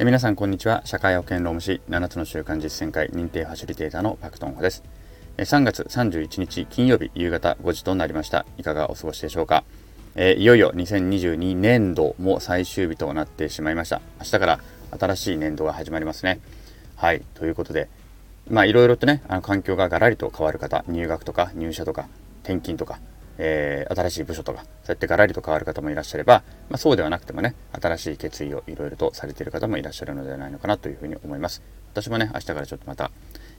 え皆さんこんにちは。社会保険労務士7つの習慣実践会認定ファシリテーターのパクトンホです。え3月31日金曜日夕方5時となりました。いかがお過ごしでしょうか？えいよいよ2022年度も最終日となってしまいました。明日から新しい年度が始まりますね。はいということでまあいろいろとねあの環境がガラリと変わる方入学とか入社とか転勤とかえー、新しい部署とか、そうやってガラリと変わる方もいらっしゃれば、まあ、そうではなくてもね、新しい決意をいろいろとされている方もいらっしゃるのではないのかなというふうに思います。私もね、明日からちょっとまた、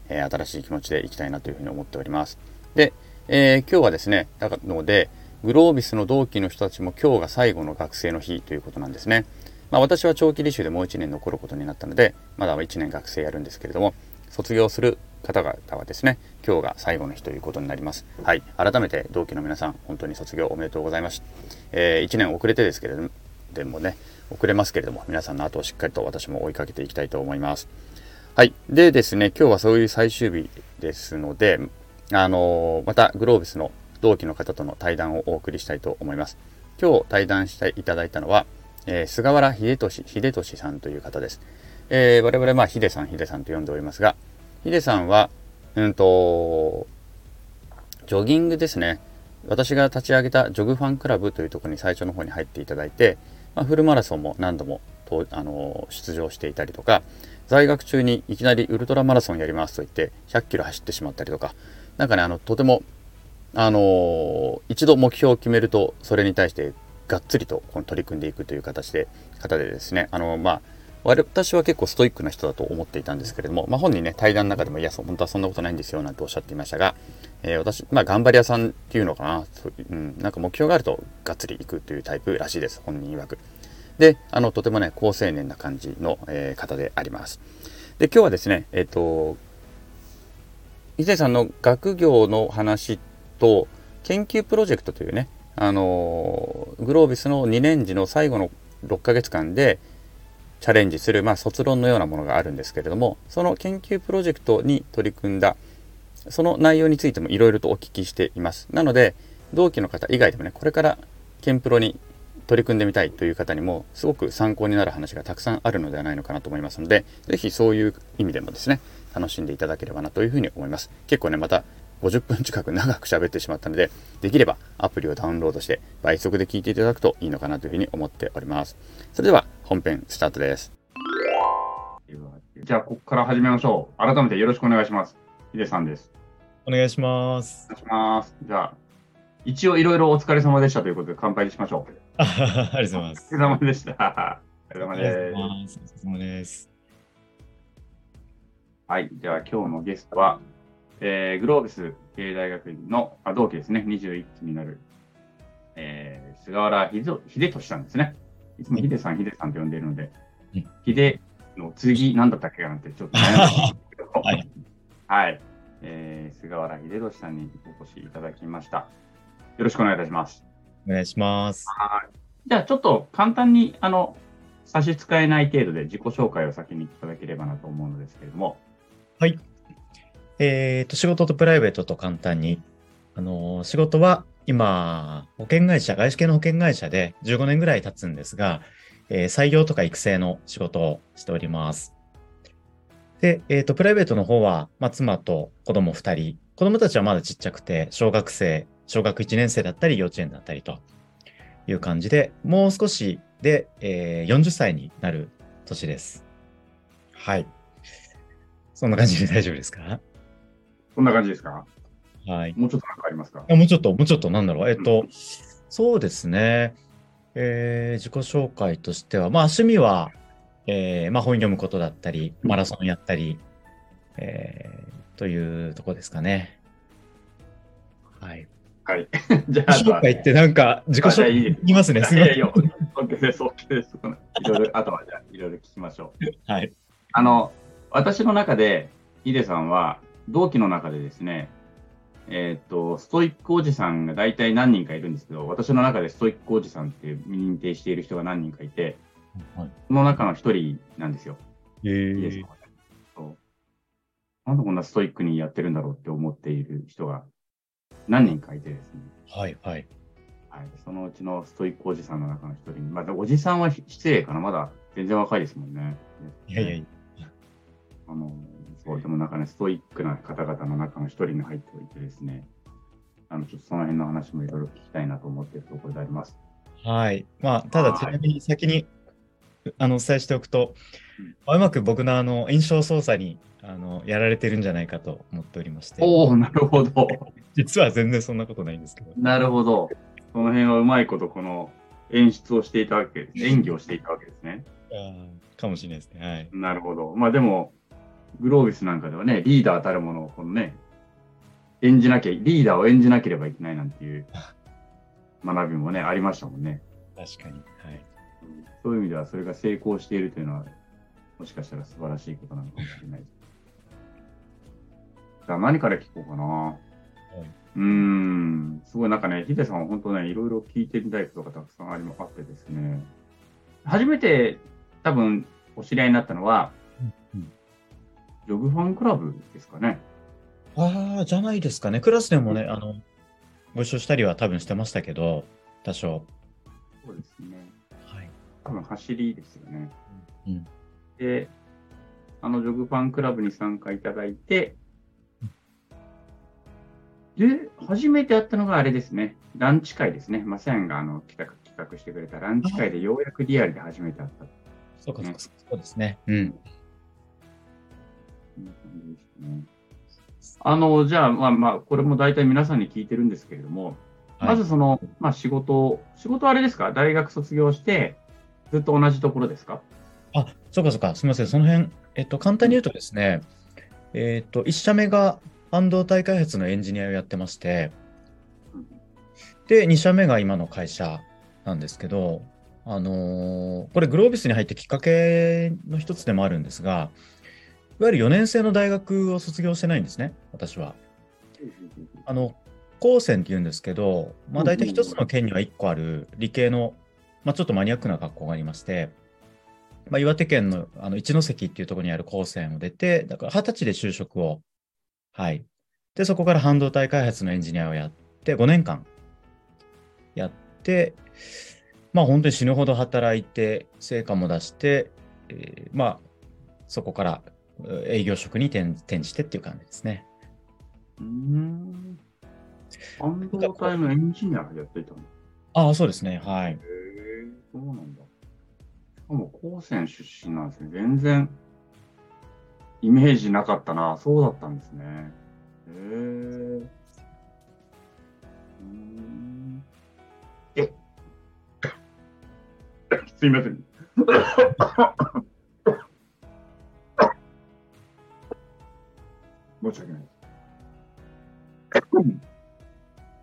えー、新しい気持ちでいきたいなというふうに思っております。で、えー、今日はですね、なので、グロービスの同期の人たちも今日が最後の学生の日ということなんですね。まあ、私は長期履修でもう1年残ることになったので、まだ1年学生やるんですけれども、卒業する方々はですね、今日が最後の日ということになります。はい。改めて同期の皆さん、本当に卒業おめでとうございます。えー、1年遅れてですけれども、でもね、遅れますけれども、皆さんの後をしっかりと私も追いかけていきたいと思います。はい。でですね、今日はそういう最終日ですので、あのー、またグローブスの同期の方との対談をお送りしたいと思います。今日対談していただいたのは、えー、菅原秀俊秀俊さんという方です。えー、我々、まあ、ヒデさん、ヒデさんと呼んでおりますが、ヒデさんは、うんと、ジョギングですね。私が立ち上げたジョグファンクラブというところに最初の方に入っていただいて、まあ、フルマラソンも何度もとあの出場していたりとか、在学中にいきなりウルトラマラソンやりますと言って100キロ走ってしまったりとか、なんかね、あの、とても、あの一度目標を決めると、それに対してがっつりとこの取り組んでいくという形で、方でですね、あの、まあ、私は結構ストイックな人だと思っていたんですけれども、まあ、本人ね、対談の中でも、いや、本当はそんなことないんですよ、なんておっしゃっていましたが、えー、私、まあ、頑張り屋さんっていうのかな、うん、なんか目標があると、がっつりいくというタイプらしいです、本人曰く。で、あの、とてもね、高青年な感じの、えー、方であります。で、今日はですね、えっ、ー、と、伊勢さんの学業の話と、研究プロジェクトというね、あのグロービスの2年時の最後の6ヶ月間で、チャレンジする、まあ、卒論のようなものがあるんですけれどもその研究プロジェクトに取り組んだその内容についてもいろいろとお聞きしています。なので同期の方以外でもねこれからケンプロに取り組んでみたいという方にもすごく参考になる話がたくさんあるのではないのかなと思いますので是非そういう意味でもですね楽しんでいただければなというふうに思います。結構ねまた50分近く長く喋ってしまったので、できればアプリをダウンロードして倍速で聞いていただくといいのかなというふうに思っております。それでは本編スタートです。じゃあ、ここから始めましょう。改めてよろしくお願いします。ヒデさんです。お願いします。お願いします。じゃあ、一応いろいろお疲れ様でしたということで乾杯しましょう。ありがとうございます。お疲れ様でした。お疲れ様です。お疲れ様です。はい。では、今日のゲストは、えー、グロービス経営大学院のあ同期ですね、21期になる、えー、菅原秀俊さんですね。いつもヒデさん、ヒデさんと呼んでいるので、ヒデの次、なんだったっけかなんてちょっと悩んでますけど、はい、はい、えー、菅原秀俊さんにお越しいただきました。よろしくお願いいたします。お願いします。はい。じゃあ、ちょっと簡単に、あの、差し支えない程度で自己紹介を先にいただければなと思うのですけれども。はい。えっ、ー、と、仕事とプライベートと簡単に。あの、仕事は今、保険会社、外資系の保険会社で15年ぐらい経つんですが、えー、採用とか育成の仕事をしております。で、えっ、ー、と、プライベートの方は、まあ、妻と子供2人。子供たちはまだちっちゃくて、小学生、小学1年生だったり、幼稚園だったりという感じで、もう少しで、えー、40歳になる年です。はい。そんな感じで大丈夫ですか？こんな感じですか？はい。もうちょっと何かありますか？もうちょっと、もうちょっと、なんだろう。えっと、うん、そうですね。えー、自己紹介としては、まあ、趣味は、えー、まあ、本読むことだったり、マラソンやったり、えー、というとこですかね。はい。はい。じゃあ、紹介ってなんか、自己紹介言いますね。すみません。いやいや、OK です、OK です。いろいろ、あとはじゃあ、いろいろ聞きましょう。はい。あの、私の中で、ヒデさんは、同期の中でですね、えっ、ー、と、ストイックおじさんが大体何人かいるんですけど、私の中でストイックおじさんって認定している人が何人かいて、はい、その中の一人なんですよ。へー。なんでこんなストイックにやってるんだろうって思っている人が何人かいてですね。はいはい。はい、そのうちのストイックおじさんの中の一人に、まだおじさんは失礼かな、まだ全然若いですもんね。いやいやいや。あの、そう、でもなんかね、ストイックな方々の中の一人に入っておいてですね、あの、ちょっとその辺の話もいろいろ聞きたいなと思っているところであります。はい。まあ、ただ、ちなみに先に、あの、お伝えしておくと、まあうまく僕のあの、印象操作に、あの、やられてるんじゃないかと思っておりまして、おおなるほど。実は全然そんなことないんですけど。なるほど。その辺はうまいこと、この演出をしていたわけです。演技をしていたわけですね。かもしれないですね。はい。なるほど。まあでも、グロービスなんかではね、リーダーたるものをこのね、演じなきゃ、リーダーを演じなければいけないなんていう学びもね、ありましたもんね。確かに。はい。そういう意味では、それが成功しているというのは、もしかしたら素晴らしいことなのかもしれない。じゃあ何から聞こうかな。うーん、すごいなんかね、ヒデさんは本当ね、いろいろ聞いてみたいことがたくさんありあってですね、初めて多分お知り合いになったのは、うんジョグファンクラブですかね。ああ、じゃないですかね。クラスでもね、あの、ご一緒したりは多分してましたけど、多少。そうですね。はい。多分走りですよね。うん。で、あのジョグファンクラブに参加いただいて、で、初めてやったのがあれですね、ランチ会ですね。マサヤンがあの企画企画してくれたランチ会でようやくリアルで初めて会った。そうか、そうか、そうですね。うん。じ。あの、じゃあ、まあまあ、これも大体皆さんに聞いてるんですけれども、まずその、まあ仕事、仕事はあれですか？大学卒業して、ずっと同じところですか？あ、そうかそうか、すみません。その辺、えっと、簡単に言うとですね、えっと、1社目が半導体開発のエンジニアをやってまして、で、2社目が今の会社なんですけど、あのーこれグロービスに入ってきっかけの一つでもあるんですが、いわゆる4年生の大学を卒業してないんですね、私は。あの、高専って言うんですけど、まあ大体一つの県には1個ある理系の、まあちょっとマニアックな学校がありまして、まあ岩手県のあの一関っていうところにある高専を出て、だから二十歳で就職を、はい。で、そこから半導体開発のエンジニアをやって、5年間やって、まあ本当に死ぬほど働いて、成果も出して、えーまあそこから営業職に転転じてっていう感じですね。うーん。半導体のエンジニアやっていたの？へああ、そうですね。はい。え、そうなんだ。しかも高専出身なんですね。全然イメージなかったな。そうだったんですね。へえ。うーんえ すいません。申し訳ない。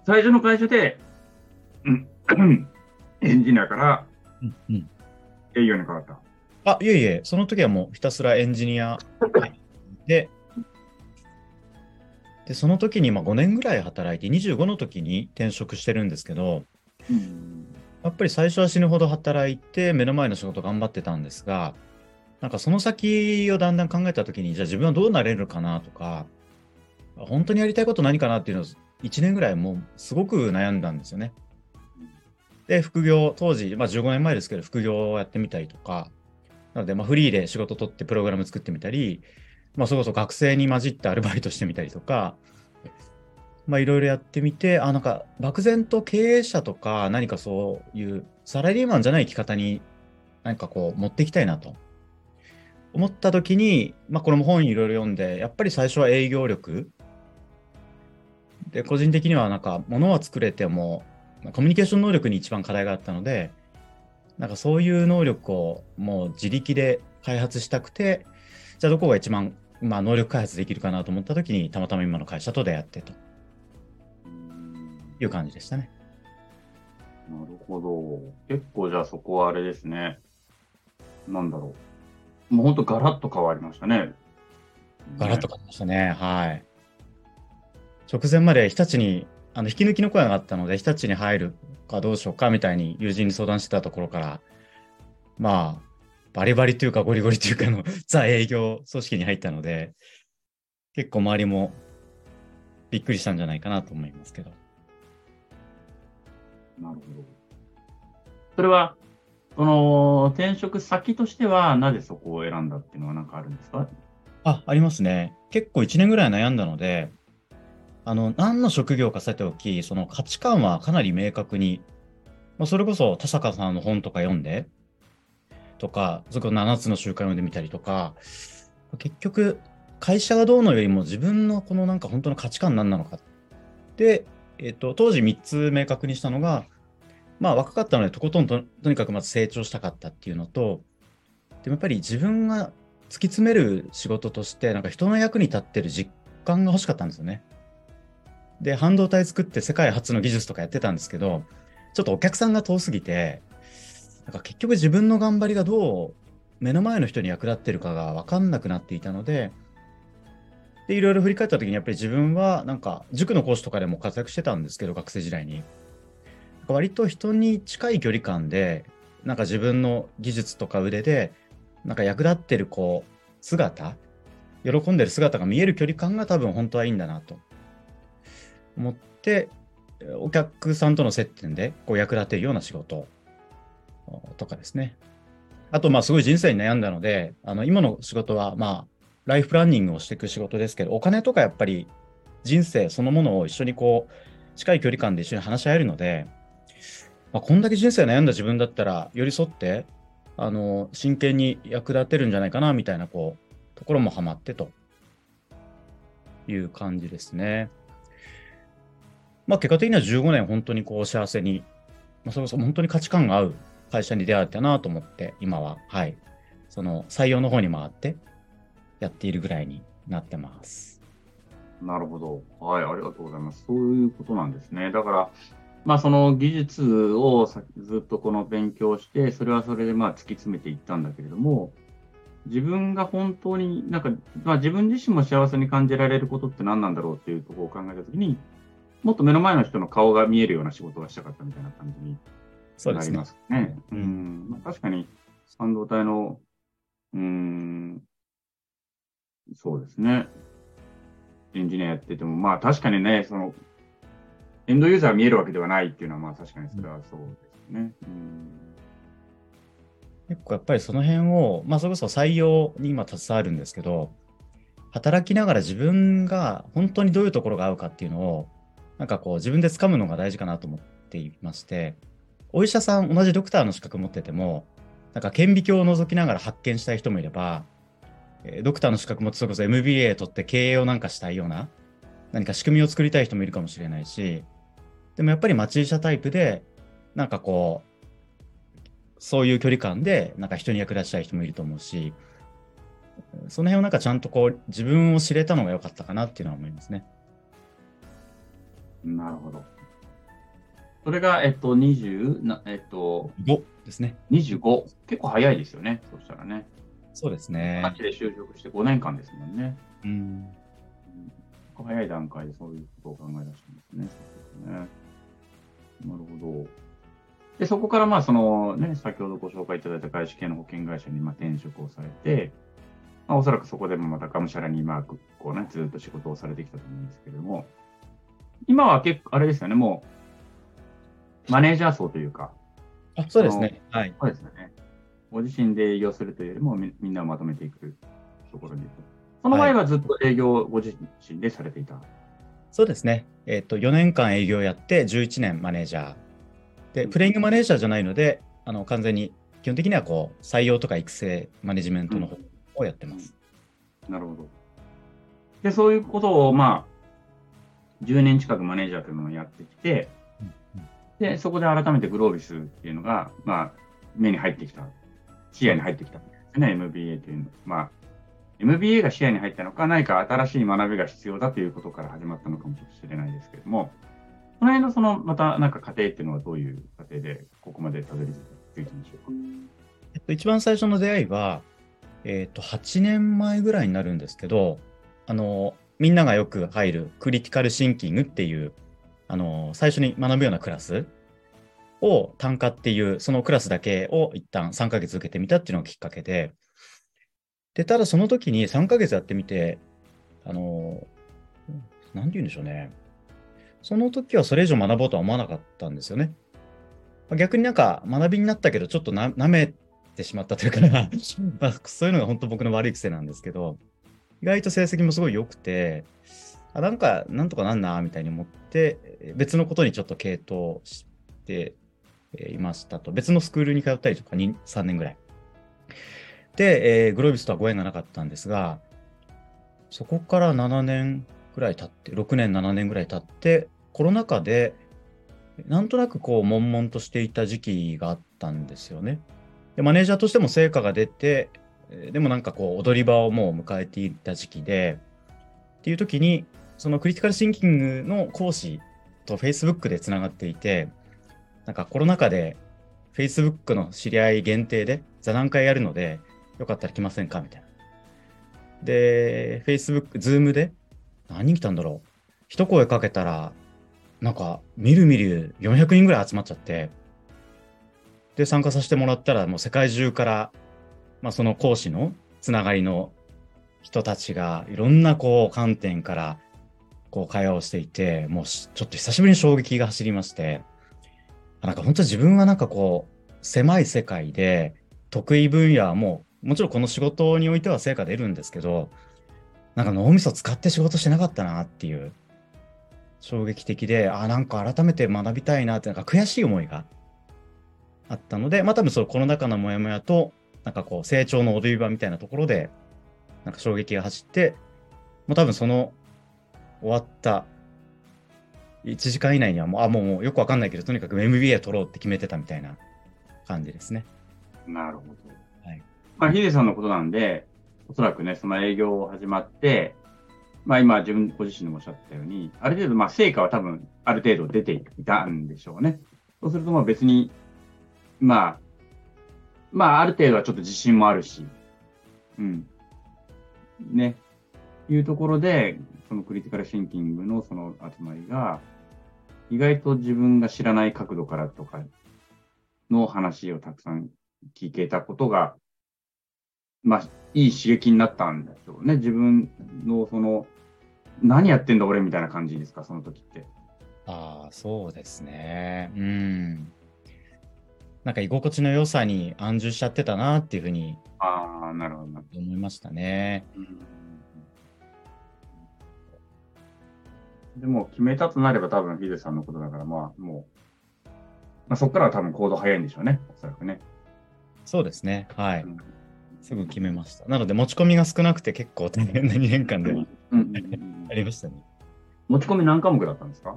最初の会社で、うん。エンジニアから営業に変わった。あ、いえいえ、その時はもうひたすらエンジニア。で、で、その時にまあ5年ぐらい働いて、25の時に転職してるんですけど、うん。やっぱり最初は死ぬほど働いて、目の前の仕事頑張ってたんですが、なんかその先をだんだん考えた時に、じゃあ自分はどうなれるかなとか、本当にやりたいこと何かなっていうのを1年ぐらいもうすごく悩んだんですよね。で、副業、当時、まあ15年前ですけど、副業をやってみたりとか、なので、まあフリーで仕事取ってプログラム作ってみたり、まあそれこそ学生に混じってアルバイトしてみたりとか、まあいろいろやってみて、あ、なんか漠然と経営者とか何かそういうサラリーマンじゃない生き方に何かこう持っていきたいなと思った時に、まあこれも本いろいろ読んで、やっぱり最初は営業力で、個人的にはなんか物は作れても、コミュニケーション能力に一番課題があったので、なんかそういう能力をもう自力で開発したくて、じゃあどこが一番、まあ、能力開発できるかなと思った時に、たまたま今の会社と出会ってという感じでしたね。なるほど。結構じゃあそこはあれですね。なんだろう。もう本当ガラッと変わりましたね。ガラッと変わりましたね。はい。直前まで日立に、あの、引き抜きの声があったので、日立に入るかどうしようかみたいに友人に相談してたところから、まあ、バリバリというかゴリゴリというかの ザ営業組織に入ったので、結構周りもびっくりしたんじゃないかなと思いますけど。なるほど。それは、その転職先としては、なぜそこを選んだっていうのは何かあるんですか？あ、ありますね。結構1年ぐらい悩んだので、あの、何の職業かさておき、その価値観はかなり明確に、まあ、それこそ田坂さんの本とか読んで、とか、そこ7つの習慣読んでみたりとか、結局、会社がどうのよりも自分のこのなんか本当の価値観何なのか。で、えっ、と、当時3つ明確にしたのが、まあ若かったのでとことんととにかくまず成長したかったっていうのと、でもやっぱり自分が突き詰める仕事として、なんか人の役に立ってる実感が欲しかったんですよね。で、半導体作って世界初の技術とかやってたんですけど、ちょっとお客さんが遠すぎて、なんか結局自分の頑張りがどう目の前の人に役立ってるかが分かんなくなっていたので、で、いろいろ振り返った時にやっぱり自分はなんか塾の講師とかでも活躍してたんですけど、学生時代に。割と人に近い距離感で、なんか自分の技術とか腕で、なんか役立ってるこう、姿、喜んでる姿が見える距離感が多分本当はいいんだなと思って、お客さんとの接点でこう役立てるような仕事とかですね。あと、まあ、すごい人生に悩んだので、あの、今の仕事は、まあ、ライフプランニングをしていく仕事ですけど、お金とかやっぱり人生そのものを一緒にこう、近い距離感で一緒に話し合えるので、あ、こんだけ人生悩んだ自分だったら、寄り添って、あの、真剣に役立てるんじゃないかな、みたいな、こう、ところもハマってという感じですね。まあ、結果的には15年本当にこう幸せに、まあ、それこそ本当に価値観が合う会社に出会えたなと思って、今は、はい、その採用の方に回ってやっているぐらいになってます。なるほど。はい、ありがとうございます。そういうことなんですね。だから、まあ、その技術をずっとこの勉強して、それはそれでまあ突き詰めていったんだけれども、自分が本当になんか、まあ、自分自身も幸せに感じられることって何なんだろうっていうところを考えたときに、もっと目の前の人の顔が見えるような仕事がしたかったみたいな感じになりますね。うすねうん、まあ、確かに半導体の、うん、そうですね。エンジニアやってても、まあ確かにね、その、エンドユーザー見えるわけではないっていうのは、まあ確かにそれはそうですね。うん、結構やっぱりその辺を、まあそれこそ採用に今携わるんですけど、働きながら自分が本当にどういうところが合うかっていうのを、なんかこう自分で掴むのが大事かなと思っていまして、お医者さん、同じドクターの資格持ってても、なんか顕微鏡を覗きながら発見したい人もいれば、ドクターの資格もそれこそ MBA 取って経営をなんかしたいような、何か仕組みを作りたい人もいるかもしれないし、でもやっぱり町医者タイプで、なんかこう、そういう距離感で、なんか人に役立ちたい人もいると思うし、その辺をなんかちゃんとこう、自分を知れたのが良かったかなっていうのは思いますね。なるほど。それが、えっと、20、なえっと、5ですね。25。結構早いですよね。そしたらね。そうですね。8で就職して5年間ですもんね。うん。早い段階でそういうことを考え出したんですね。そうですね。なるほど。で、そこからまあ、そのね、先ほどご紹介いただいた外資系の保険会社にまあ転職をされて、まあ、おそらくそこでもまたがむしゃらにまあ、こうね、ずっと仕事をされてきたと思うんですけれども、今は結構、あれですよね、もう、マネージャー層というか、あそうですね。はい。そうですよね。ご自身で営業するというよりもみ、みんなをまとめていくところにその前はずっと営業ご自身でされていた、はい、そうですね。えっ、ー、と、4年間営業やって11年マネージャー。で、プレイングマネージャーじゃないので、あの、完全に、基本的にはこう、採用とか育成、マネジメントの方をやってます、うん、なるほど。で、そういうことを、まあ、10年近くマネージャーというのをやってきて、で、そこで改めてグロービスっていうのが、まあ、目に入ってきた視野に入ってきたんですね、MBA というのまあ、MBA が視野に入ったのか、何か新しい学びが必要だということから始まったのかもしれないですけれども、この辺のその、またなんか過程っていうのはどういう過程で、ここまでたどり着いたんでしょうか？えっと、一番最初の出会いは、えっと、8年前ぐらいになるんですけど、あの、みんながよく入るクリティカルシンキングっていう、あの、最初に学ぶようなクラスを単価っていう、そのクラスだけを一旦3ヶ月受けてみたっていうのがきっかけで、で、ただその時に3ヶ月やってみて、あの、なんて言うんでしょうね。その時はそれ以上学ぼうとは思わなかったんですよね。逆になんか学びになったけど、ちょっとな舐めてしまったというか まあ、そういうのが本当僕の悪い癖なんですけど、意外と成績もすごい良くて、あなんか、なんとかなんな、みたいに思って、別のことにちょっと傾倒していましたと。別のスクールに通ったりとか2、3年ぐらい。で、えー、グロービスとはご縁がなかったんですが、そこから7年ぐらい経って、6年、7年ぐらい経って、コロナ禍で、なんとなくこう、悶々としていた時期があったんですよね。で、マネージャーとしても成果が出て、でもなんかこう、踊り場をもう迎えていた時期で、っていう時に、そのクリティカルシンキングの講師と Facebook でつながっていて、なんかコロナ禍で Facebook の知り合い限定で座談会やるので、よかったら来ませんか？みたいな。で、Facebook、Zoom で何人来たんだろう？一声かけたら、なんか、みるみる400人ぐらい集まっちゃって、で、参加させてもらったら、もう世界中から、まあ、その講師のつながりの人たちが、いろんなこう観点から、こう会話をしていて、もうちょっと久しぶりに衝撃が走りまして、なんか本当自分はなんかこう、狭い世界で、得意分野はもう、もちろんこの仕事においては成果出るんですけど、なんか脳みそ使って仕事してなかったなっていう衝撃的で、あ、なんか改めて学びたいなって、なんか悔しい思いがあったので、まあ多分そのコロナ禍のモヤモヤと、なんかこう成長の踊り場みたいなところで、なんか衝撃が走って、もう多分その終わった1時間以内にはもう、あ、もうよくわかんないけど、とにかく MBA 取ろうって決めてたみたいな感じですね。なるほど。まあ、ヒデさんのことなんで、おそらくね、その営業を始まって、まあ今自分ご自身でもおっしゃったように、ある程度まあ成果は多分ある程度出ていたんでしょうね。そうするとまあ別に、まあ、まあある程度はちょっと自信もあるし、うん。ね。いうところで、そのクリティカルシンキングのその集まりが、意外と自分が知らない角度からとかの話をたくさん聞けたことが、まあ、いい刺激になったんでしょうね。自分のその、何やってんだ俺みたいな感じですか、その時って。ああ、そうですね。うん。なんか居心地の良さに安住しちゃってたなっていうふうに、ああ、なるほど。思いましたね。うん、でも、決めたとなれば多分ヒデさんのことだから、まあ、もう、まあ、そこからは多分行動早いんでしょうね、おそらくね。そうですね。はい。うんすぐ決めました。なので、持ち込みが少なくて結構大変な2年間でありましたね。持ち込み何科目だったんですか？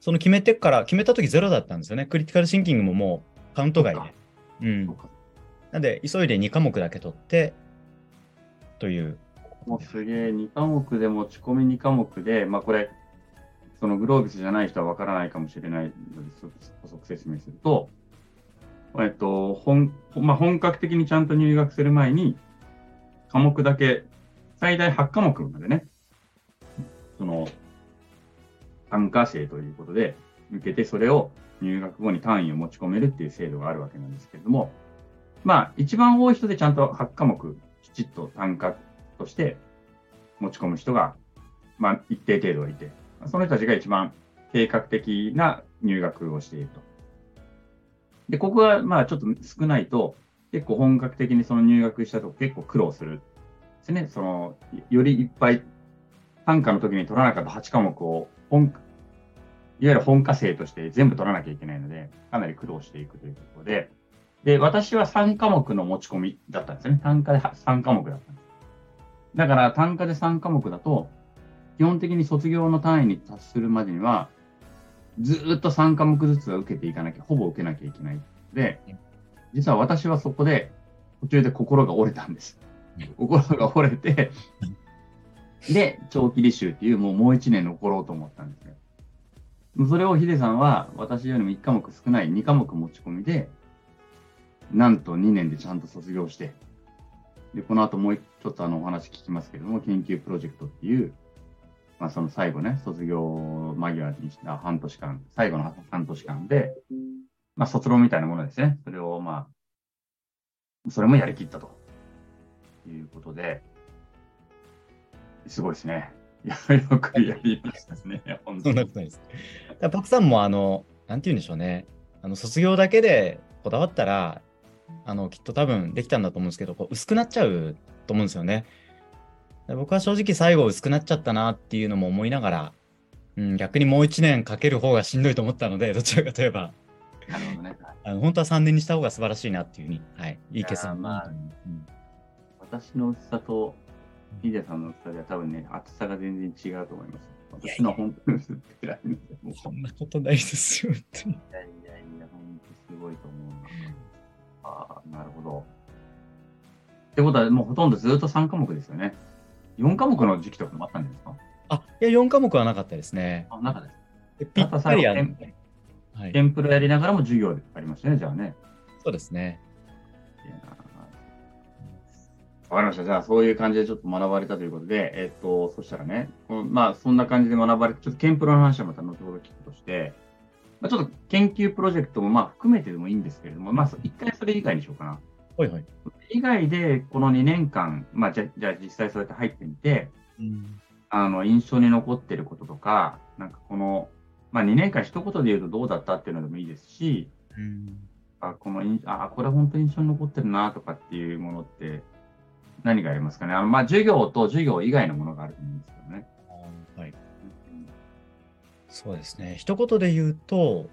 その決めてから、決めた時ゼロだったんですよね。クリティカルシンキングももうカウント外で。うん。なんで、急いで2科目だけ取って、という。もうすげえ、2科目で持ち込み2科目で、まあこれ、そのグロービスじゃない人はわからないかもしれないので、補足説明すると、えっと、本、まあ、本格的にちゃんと入学する前に、科目だけ、最大8科目までね、その、単価制ということで、受けて、それを入学後に単位を持ち込めるっていう制度があるわけなんですけれども、まあ、一番多い人でちゃんと8科目、きちっと単価として持ち込む人が、まあ、一定程度いて、その人たちが一番計画的な入学をしていると。で、ここがまあちょっと少ないと、結構本格的にその入学したと結構苦労するですね。その、よりいっぱい、単価の時に取らなかった8科目を本、いわゆる本科生として全部取らなきゃいけないので、かなり苦労していくということで、で、私は3科目の持ち込みだったんですね。単価で3科目だったんです。だから単価で3科目だと、基本的に卒業の単位に達するまでには、ずっと3科目ずつは受けていかなきゃ、ほぼ受けなきゃいけない。で、実は私はそこで途中で心が折れたんです。心が折れて、で、長期履修っていうもうもう1年残ろうと思ったんですね。それをヒデさんは私よりも1科目少ない2科目持ち込みで、なんと2年でちゃんと卒業して、で、この後もうちょっとあのお話聞きますけれども、研究プロジェクトっていう、まあ、その最後ね、卒業間際にした半年間、最後の半年間で、まあ、卒論みたいなものですね。それを、まあ、それもやりきったということで、すごいですね。よくやりましたね、本当に。そんなことないです。パクさんも、あの、なんて言うんでしょうね。あの卒業だけでこだわったら、あのきっと多分できたんだと思うんですけど、こう薄くなっちゃうと思うんですよね。僕は正直最後薄くなっちゃったなっていうのも思いながら、うん、逆にもう1年かける方がしんどいと思ったので、どちらかといえば、なるほどね。あの本当は3年にした方が素晴らしいなっていうふうに、はい、いい決断まあ、うん私の薄さとヒデさんの薄さでは多分ね、厚さが全然違うと思います。私の本当に薄ってらいんでそんなことないですよ、本当に。いやいやいや、本当すごいと思うな。ああ、なるほど。ってことは、もうほとんどずっと3科目ですよね。4科目の時期とかもあったんですか？あ、いや、4科目はなかったですね。あ、なかったです。ぴったりある。はい、テンプルやりながらも授業ありましたね、じゃあね。そうですね。わかりました。じゃあ、そういう感じでちょっと学ばれたということで、えっ、と、そしたらね、まあ、そんな感じで学ばれて、ちょっとケンプロの話はまた後ほど聞くとして、まあ、ちょっと研究プロジェクトもまあ含めてでもいいんですけれども、まあ、一回それ以外にしようかな。はいはい。以外で、この2年間、まあ、じゃじゃあ実際そうやって入ってみて、うん、あの、印象に残ってることとか、なんかこの、まあ、2年間一言で言うとどうだったっていうのでもいいですし、うん、あ、この、あ、これ本当に印象に残ってるなとかっていうものって、何がありますかね？あの、まあ、授業と授業以外のものがあると思うんですけどね。はい。そうですね。一言で言うと、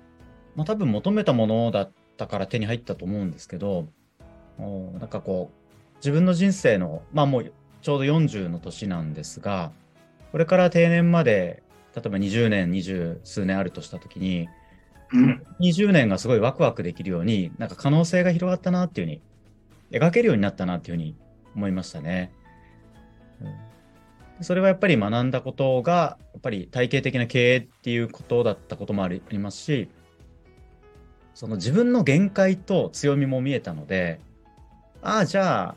まあ、多分求めたものだったから手に入ったと思うんですけど、おなんかこう、自分の人生の、まあもうちょうど40の年なんですが、これから定年まで、例えば20年、20数年あるとしたときに、うん、20年がすごいワクワクできるように、なんか可能性が広がったなっていうふうに、描けるようになったなっていうふうに思いましたね。うん、それはやっぱり学んだことが、やっぱり体系的な経営っていうことだったこともありますし、その自分の限界と強みも見えたので、ああ、じゃあ、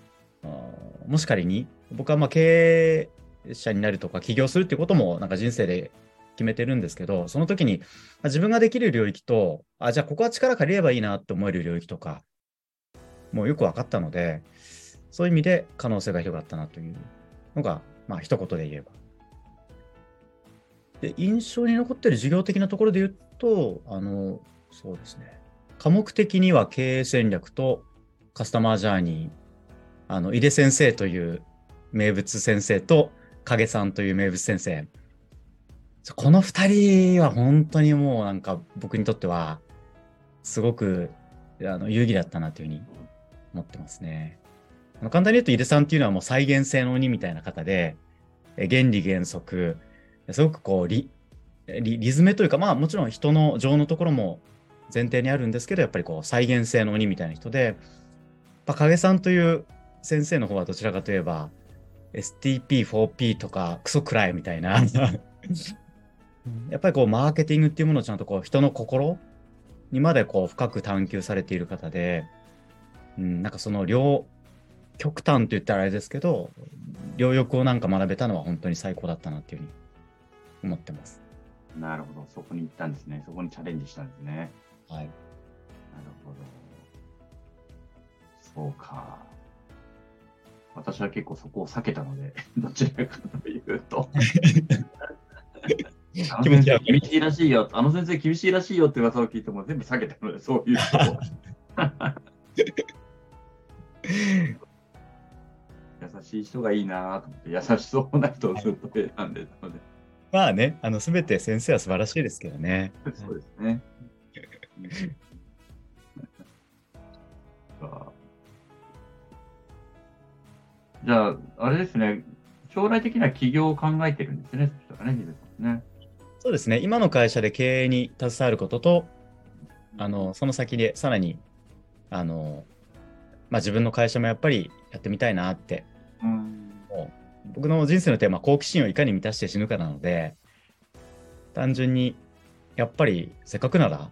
もし仮に、僕はまあ経営者になるとか起業するってこともなんか人生で決めてるんですけど、その時に自分ができる領域と、あ、じゃあここは力借りればいいなって思える領域とか、もうよく分かったので、そういう意味で可能性が広がったなというのが、まあ一言で言えば。で、印象に残ってる授業的なところで言うと、あの、そうですね。科目的には経営戦略とカスタマージャーニー、あの、井出先生という名物先生と影さんという名物先生。この二人は本当にもうなんか僕にとってはすごくあの有意義だったなというふうに思ってますね。簡単に言うと井出さんっていうのはもう再現性の鬼みたいな方で、原理原則、すごくこうリリリズムというか、まあもちろん人の情のところも前提にあるんですけど、やっぱりこう再現性の鬼みたいな人で、まあ、影さんという先生の方はどちらかといえば、STP4P とかクソくらいみたいなやっぱりこうマーケティングっていうものをちゃんとこう人の心にまでこう深く探求されている方で、うん、なんかその両極端と言ったらあれですけど、両翼をなんか学べたのは本当に最高だったなっていうふうに思ってます。なるほど、そこに行ったんですね。そこにチャレンジしたんですね。はい。なるほど。そうか。私は結構そこを避けたので、どちらかというと。厳しいらしいよ、あの先生厳しいらしいよって噂を聞いても全部避けたので、そういう優しい人がいいなと思って、優しそうな人をずっと選んでたので。まあね、あの、すべて先生は素晴らしいですけどね。そうですね。じゃあ、あれですね、将来的な起業を考えてるんですね、そしたらね、ヒデさんね。そうですね、今の会社で経営に携わることと、あのその先でさらにあの、まあ、自分の会社もやっぱりやってみたいなって、うん、もう僕の人生のテーマは好奇心をいかに満たして死ぬかなので単純にやっぱりせっかくなら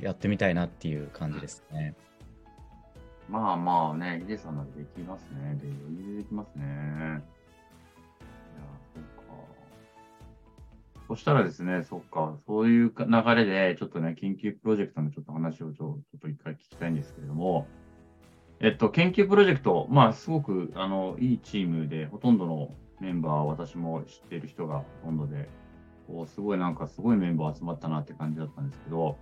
やってみたいなっていう感じですね。まあまあね、ヒデさんならできますね。で、余裕でできますね。いや、そっか。そしたらですね、そっか、そういう流れで、ちょっとね、研究プロジェクトのちょっと話をちょっと一回聞きたいんですけれども、えっと、研究プロジェクト、まあ、すごく、あの、いいチームで、ほとんどのメンバー、私も知っている人がほとんどで、こうすごいなんかすごいメンバー集まったなって感じだったんですけど、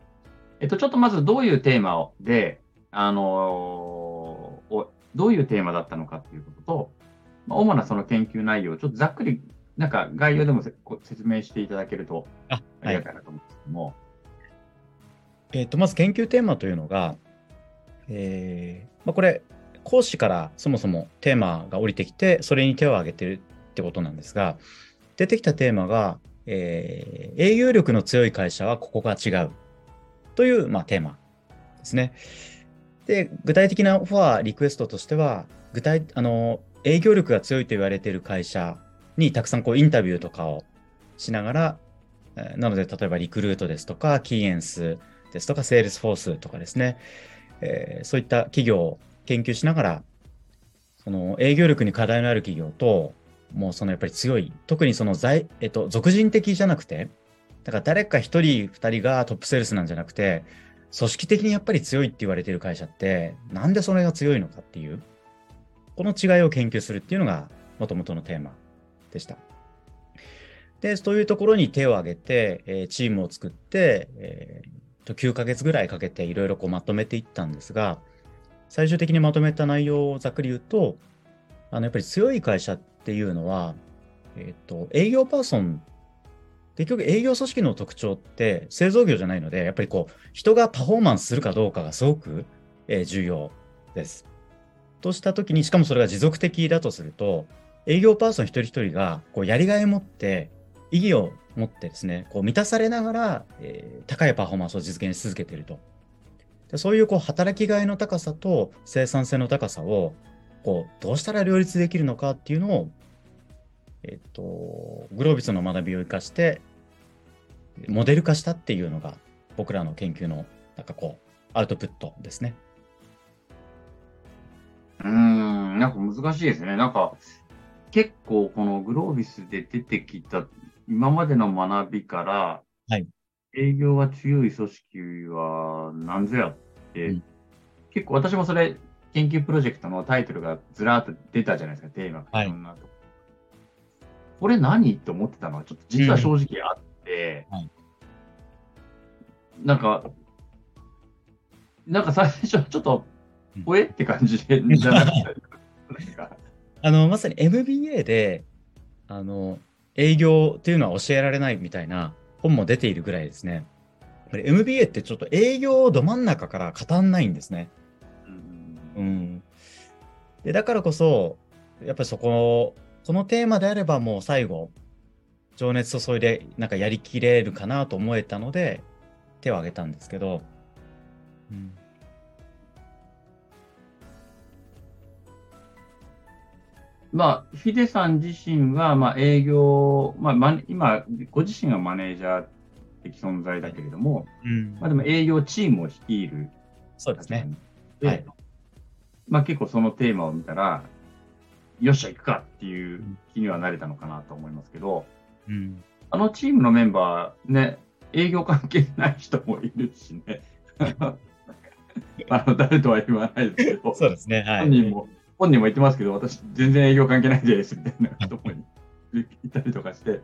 えっと、ちょっとまずどういうテーマで、あのーおどういうテーマだったのかっていうことと、まあ、主なその研究内容をちょっとざっくり、なんか概要でも説明していただけるとあ、りが。たいなと思うんですけども。えっ、と、まず研究テーマというのが、えーまあ、これ、講師からそもそもテーマが降りてきて、それに手を挙げてるってことなんですが、出てきたテーマが、えー営業力の強い会社はここが違うという、まあ、テーマですね。で、具体的なオファー、リクエストとしては、具体、あの、営業力が強いと言われている会社にたくさんこうインタビューとかをしながら、なので、例えばリクルートですとか、キーエンスですとか、セールスフォースとかですね、えーそういった企業を研究しながら、その営業力に課題のある企業と、もうそのやっぱり強い、特にその在、えっと、俗人的じゃなくて、だから誰か一人、二人がトップセールスなんじゃなくて、組織的にやっぱり強いって言われてる会社って、なんでそれが強いのかっていう、この違いを研究するっていうのが、もともとのテーマでした。で、そういうところに手を挙げて、えチームを作って、えーと9ヶ月ぐらいかけていろいろまとめていったんですが、最終的にまとめた内容をざっくり言うと、あのやっぱり強い会社っていうのは、えっ、と、営業パーソン、結局営業組織の特徴って製造業じゃないので、やっぱりこう、人がパフォーマンスするかどうかがすごく、えー重要です。としたときに、しかもそれが持続的だとすると、営業パーソン一人一人がこうやりがいを持って、意義を持ってですね、こう満たされながら、えー高いパフォーマンスを実現し続けていると。でそういうこう働きがいの高さと生産性の高さをこうどうしたら両立できるのかっていうのを、えっと、グロービスの学びを生かしてモデル化したっていうのが僕らの研究のなんかこうアウトプットですね。うーん、なんか難しいですね。なんか、結構このグロービスで出てきた今までの学びから、はい営業が強い組織は何ぞやって、うん結構私もそれ研究プロジェクトのタイトルがずらーっと出たじゃないですか、テーマが。はいろんなとここれ何って思ってたのはちょっと実は正直あって、はいなんか、なんか最初ちょっとうん、おえ？って感じで、じゃなか ったですか。あのまさに MBA であの営業っていうのは教えられないみたいな本も出ているぐらいですね。これ MBA ってちょっと営業ど真ん中から語んないんですね。うんうん。で、だからこそ、やっぱりそこ、このテーマであればもう最後、情熱注いでなんかやりきれるかなと思えたので、手を挙げたんですけど、うん、まあ、ヒデさん自身は、まあ、営業、まあ、今、ご自身がマネージャー的存在だけれども、うん。まあ、でも営業チームを率いるそうですね。で、はい。まあ、結構そのテーマを見たら、よっしゃ、行くかっていう気にはなれたのかなと思いますけど、うん。あのチームのメンバー、ね、営業関係ない人もいるしね。あの誰とは言わないですけど、そうですね。はい。本人も、本人も言ってますけど、私、全然営業関係ないですみたいな人もいたりとかして、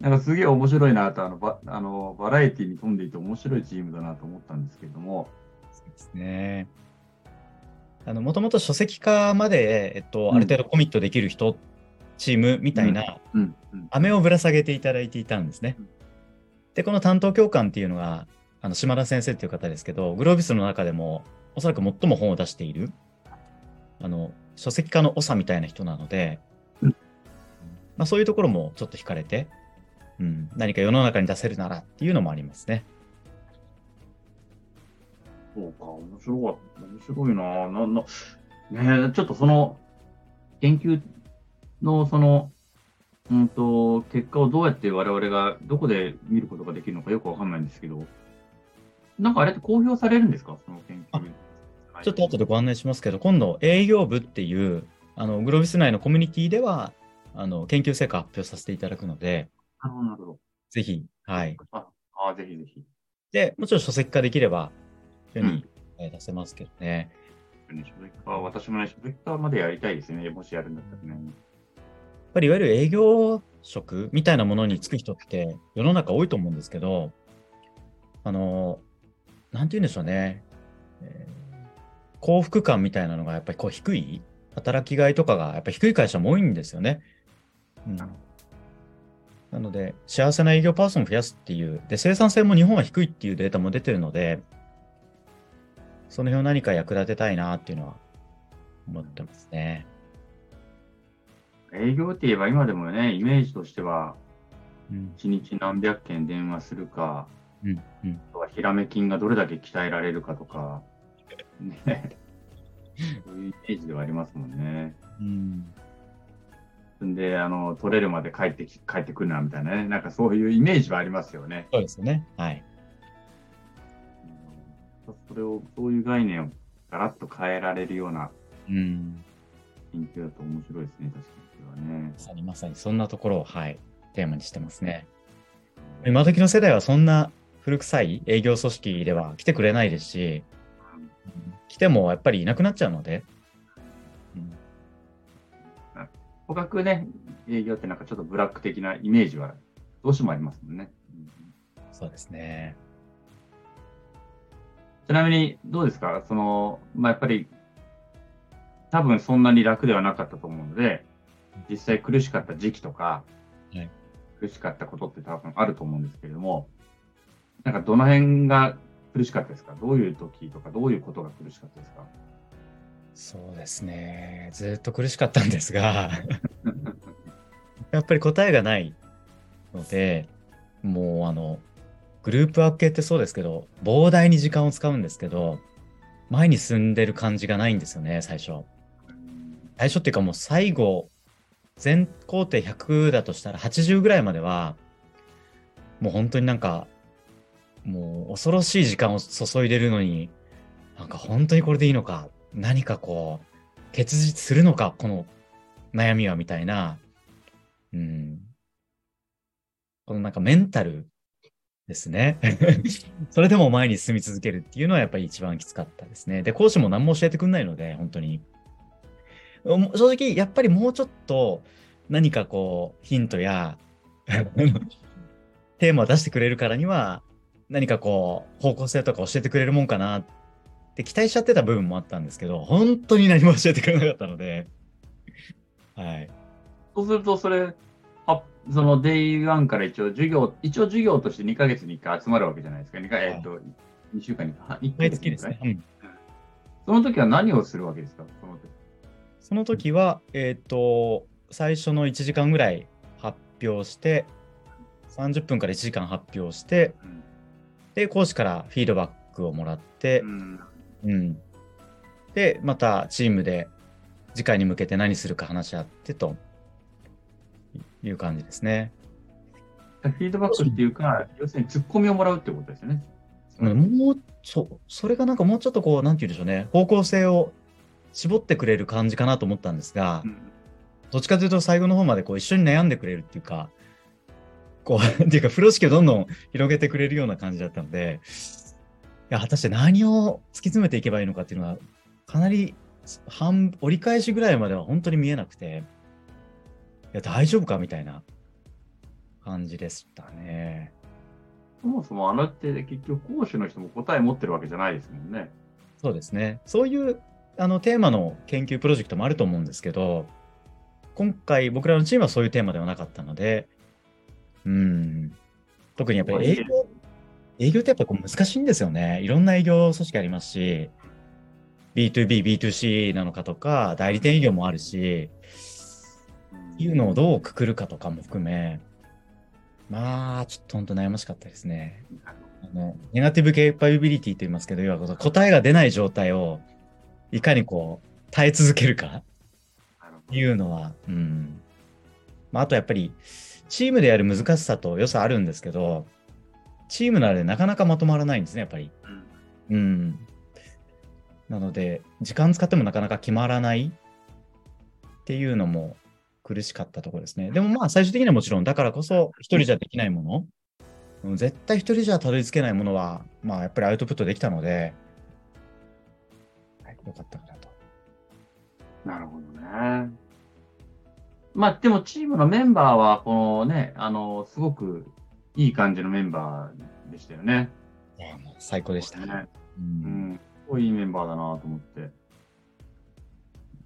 なんかすげえ面白いなと、あのバあのバラエティに富んでいて面白いチームだなと思ったんですけれども、そうですね。あの、もともと書籍化まで、えっと、うんある程度コミットできる人、チームみたいな、飴をぶら下げていただいていたんですねうん。で、この担当教官っていうのが、あの島田先生っていう方ですけど、グロービスの中でも、おそらく最も本を出している、あの、書籍化の長みたいな人なので、うんまあ、そういうところもちょっと惹かれて、うん、何か世の中に出せるならっていうのもありますね。そうか、面白かった。面白いななな、ねえちょっとその、研究のその、うんと、結果をどうやって我々がどこで見ることができるのかよくわかんないんですけど、なんかあれって公表されるんですか？その研究。ちょっと後でご案内しますけど、今度営業部っていう、あの、グロービス内のコミュニティでは、あの、研究成果発表させていただくので、なるほど。ぜひ、はい。あ、あぜひぜひ。で、もちろん書籍化できれば、世にえー出せますけどね。書籍化私もね、書籍化までやりたいですね。もしやるんだったらね。やっぱりいわゆる営業職みたいなものに就く人って世の中多いと思うんですけど、あの、なんて言うんでしょうね、えー幸福感みたいなのがやっぱりこう低い、働きがいとかがやっぱり低い会社も多いんですよね。うん、なので、幸せな営業パーソンを増やすっていう、で、生産性も日本は低いっていうデータも出てるので、その辺を何か役立てたいなっていうのは思ってますね。営業って言えば今でもね、イメージとしては、うん。1日何百件電話するか、うん。うん。あとはひらめきがどれだけ鍛えられるかとか、ね、そういうイメージではありますもんね。うん。んで、あの、取れるまで帰ってき、帰ってくるな、みたいなね。なんかそういうイメージはありますよね。そうですよね。はい。うんそれを、そういう概念をガラッと変えられるようなうん。研究だと面白いですね、確かにそれはね。ま。さにまさにそんなところを、はい、テーマにしてますね。今時の世代はそんな古臭い営業組織では来てくれないですし、来てもやっぱりいなくなっちゃうので、うん。捕獲ね、営業ってなん。かちょっとブラック的なイメージはどうしてもありますもん。ね。うん。そうですね。ちなみに、どうですかその、まあ、やっぱり、多分そん。なに楽ではなかったと思うので、実際苦しかった時期とか、はい苦しかったことって多分あると思うんですけれども、なんかどの辺が苦しかったですか？どういう時とか、どういうことが苦しかったですか？そうですね。ずっと苦しかったんですが、やっぱり答えがないので、もうあの、グループ分けってそうですけど、膨大に時間を使うんですけど、前に進んでる感じがないんですよね、最初。最初っていうかもう最後、全工程100だとしたら80ぐらいまでは、もう本当になんか、もう恐ろしい時間を注いでるのに、なんか本当にこれでいいのか、何かこう、結実するのか、この悩みはみたいな、うん。このなんかメンタルですね。それでも前に進み続けるっていうのはやっぱり一番きつかったですね。で、講師も何も教えてくんないので、本当に。お正直、やっぱりもうちょっと何かこう、ヒントや、テーマを出してくれるからには、何かこう、方向性とか教えてくれるもんかなって期待しちゃってた部分もあったんですけど、本当に何も教えてくれなかったので、はい。そうすると、それ、はその Day1 から一応授業、一応授業として2ヶ月に1回集まるわけじゃないですか。2回、えっと、2週間に1回。1ヶ毎月に一回月ですね。うんその時は何をするわけですか？その時その時は、えっ、と、最初の1時間ぐらい発表して、30分から1時間発表して、うんで、講師からフィードバックをもらってう、んうん。で、またチームで次回に向けて何するか話し合ってという感じですね。フィードバックっていうか、要するにツッコミをもらうってことですよね。もう、そう、それがなんかもうちょっとこう、なんて言うんでしょうね、方向性を絞ってくれる感じかなと思ったんですが、うんどっちかというと最後の方までこう一緒に悩んでくれるっていうか、こう、っていうか、風呂敷をどんどん広げてくれるような感じだったので、いや、果たして何を突き詰めていけばいいのかっていうのは、かなり半、折り返しぐらいまでは本当に見えなくて、いや、大丈夫かみたいな感じでしたね。そもそもあのって結局講師の人も答え持ってるわけじゃないですもんね。そうですね。そういうあのテーマの研究プロジェクトもあると思うんですけど、今回僕らのチームはそういうテーマではなかったので、うん、特にやっぱり営業、営業ってやっぱこう難しいんですよね。いろんな営業組織ありますし、B2B、B2C なのかとか、代理店営業もあるし、いうのをどうくくるかとかも含め、まあ、ちょっと本当悩ましかったですね。あの、ネガティブケーパビリティと言いますけど、要は答えが出ない状態を、いかにこう、耐え続けるかいうのは、うん。まあ、あとやっぱり、チームでやる難しさと良さあるんですけど、チームなのでなかなかまとまらないんですね、やっぱり。うんうん。なので、時間使ってもなかなか決まらないっていうのも苦しかったところですね。でもまあ最終的にはもちろん、だからこそ一人じゃできないもの、うん絶対一人じゃたどり着けないものは、まあやっぱりアウトプットできたので、はい、よかったかなと。なるほどね。まあでもチームのメンバーは、このね、あの、すごくいい感じのメンバーでしたよね。いやもう最高でした。ね。ううんん。すごいいいメンバーだなと思って。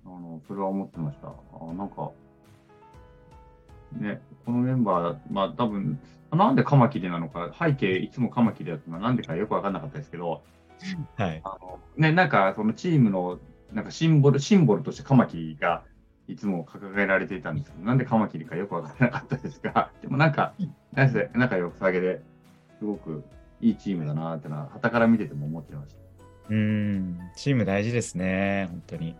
あの、それは思ってました。あなんか、ね、このメンバー、まあ多分、なんでカマキリなのか、背景いつもカマキリだったのはなんでかよくわかんなかったですけど、はい。あの、ね、なんかそのチームの、なんかシンボル、シンボルとしてカマキリがいつも掲げられていたんですけど、なんでカマキリかよくわからなかったですが、でもなんか、なんせ仲良くさげで、すごくいいチームだなってのは、旗から見てても思ってました。うん。チーム大事ですね。本当に。いい